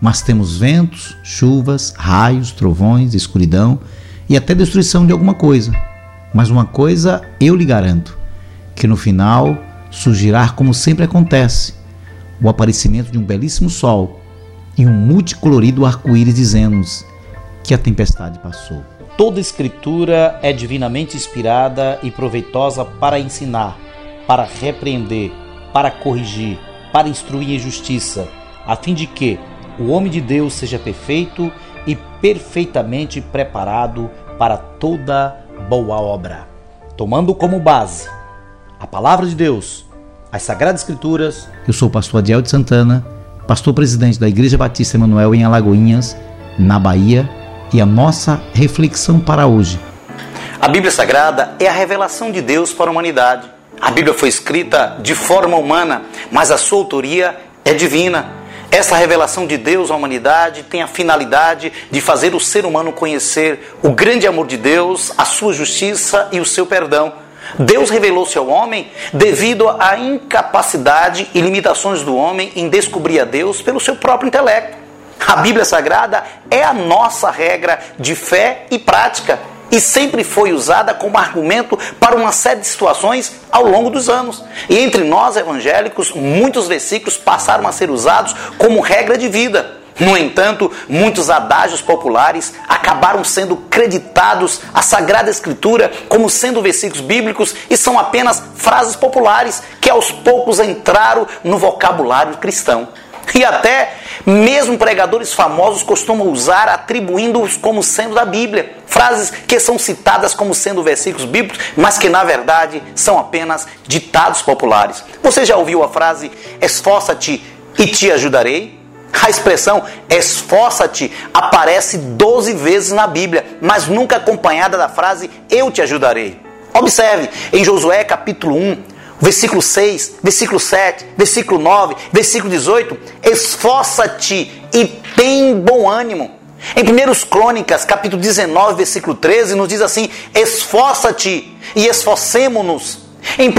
mas temos ventos, chuvas, raios, trovões, escuridão e até destruição de alguma coisa. Mas uma coisa eu lhe garanto: que no final surgirá como sempre acontece, o aparecimento de um belíssimo sol e um multicolorido arco-íris dizendo-nos que a tempestade passou. Toda escritura é divinamente inspirada e proveitosa para ensinar, para repreender, para corrigir, para instruir em justiça, a fim de que o homem de Deus seja perfeito e perfeitamente preparado para toda boa obra. Tomando como base a palavra de Deus, as Sagradas Escrituras. Eu sou o pastor Adiel de Santana, pastor presidente da Igreja Batista Emanuel em Alagoinhas, na Bahia, e a nossa reflexão para hoje. A Bíblia Sagrada é a revelação de Deus para a humanidade. A Bíblia foi escrita de forma humana, mas a sua autoria é divina. Essa revelação de Deus à humanidade tem a finalidade de fazer o ser humano conhecer o grande amor de Deus, a sua justiça e o seu perdão. Deus revelou-se ao homem devido à incapacidade e limitações do homem em descobrir a Deus pelo seu próprio intelecto. A Bíblia Sagrada é a nossa regra de fé e prática e sempre foi usada como argumento para uma série de situações ao longo dos anos. E entre nós evangélicos, muitos versículos passaram a ser usados como regra de vida. No entanto, muitos adágios populares acabaram sendo creditados à Sagrada Escritura como sendo versículos bíblicos e são apenas frases populares que aos poucos entraram no vocabulário cristão. E até mesmo pregadores famosos costumam usar atribuindo-os como sendo da Bíblia. Frases que são citadas como sendo versículos bíblicos, mas que na verdade são apenas ditados populares. Você já ouviu a frase esforça-te e te ajudarei? A expressão esforça-te aparece 12 vezes na Bíblia, mas nunca acompanhada da frase eu te ajudarei. Observe, em Josué capítulo 1, versículo 6, versículo 7, versículo 9, versículo 18, esforça-te e tem bom ânimo. Em 1 Crônicas, capítulo 19, versículo 13, nos diz assim: esforça-te e esforcemo-nos. Em 1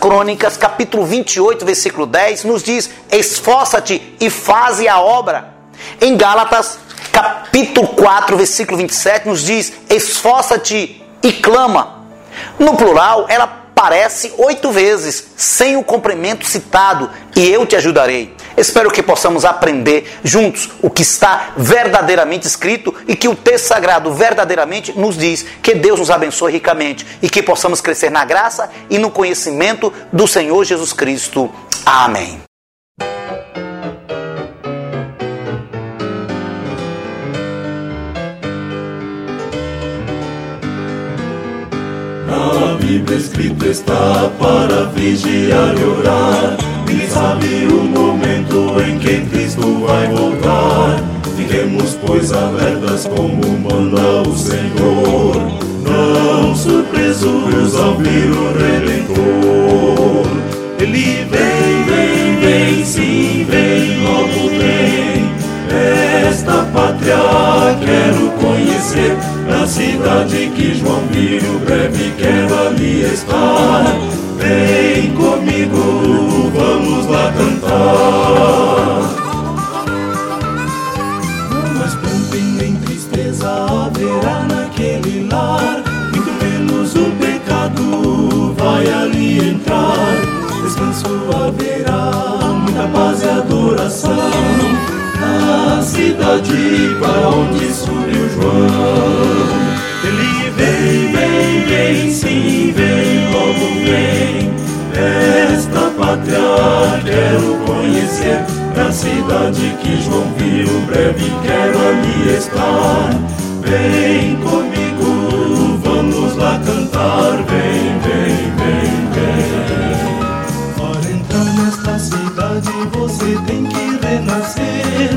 Crônicas, capítulo 28, versículo 10, nos diz: esforça-te e faze a obra. Em Gálatas, capítulo 4, versículo 27, nos diz: esforça-te e clama. No plural, ela aparece oito vezes, sem o complemento citado, e eu te ajudarei. Espero que possamos aprender juntos o que está verdadeiramente escrito e que o texto sagrado verdadeiramente nos diz. Que Deus nos abençoe ricamente e que possamos crescer na graça e no conhecimento do Senhor Jesus Cristo. Amém. Bíblia escrito está para vigiar e orar. Ninguém sabe o momento em que Cristo vai voltar. Fiquemos, pois, alertas como manda o Senhor. Não surpresos ao vir o Redentor. Ele vem, vem, vem, sim, vem, logo vem. Esta pátria quero conhecer cidade que João viu, breve quero ali estar. Vem comigo, vamos lá cantar. Mas pranto nem tristeza haverá naquele lar, muito menos o pecado vai ali entrar. Descanso haverá, muita paz e adoração. Na cidade para onde subiu João. Cidade que João viu, breve quero ali estar. Vem comigo, vamos lá cantar, vem, vem, vem, vem. Para entrar nesta cidade você tem que renascer.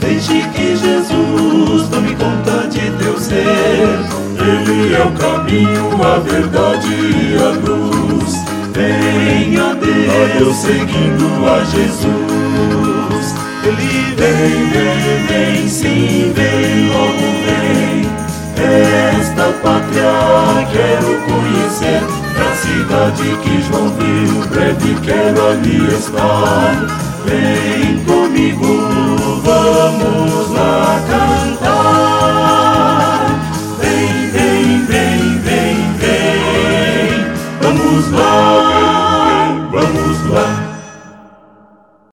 Deixe que Jesus tome conta de teu ser. Ele é o caminho, a verdade e a luz. Venha Deus seguindo a Jesus. Vem, vem, vem, sim, vem, logo vem. Esta pátria quero conhecer, a cidade que João viu, breve quero ali estar. Vem.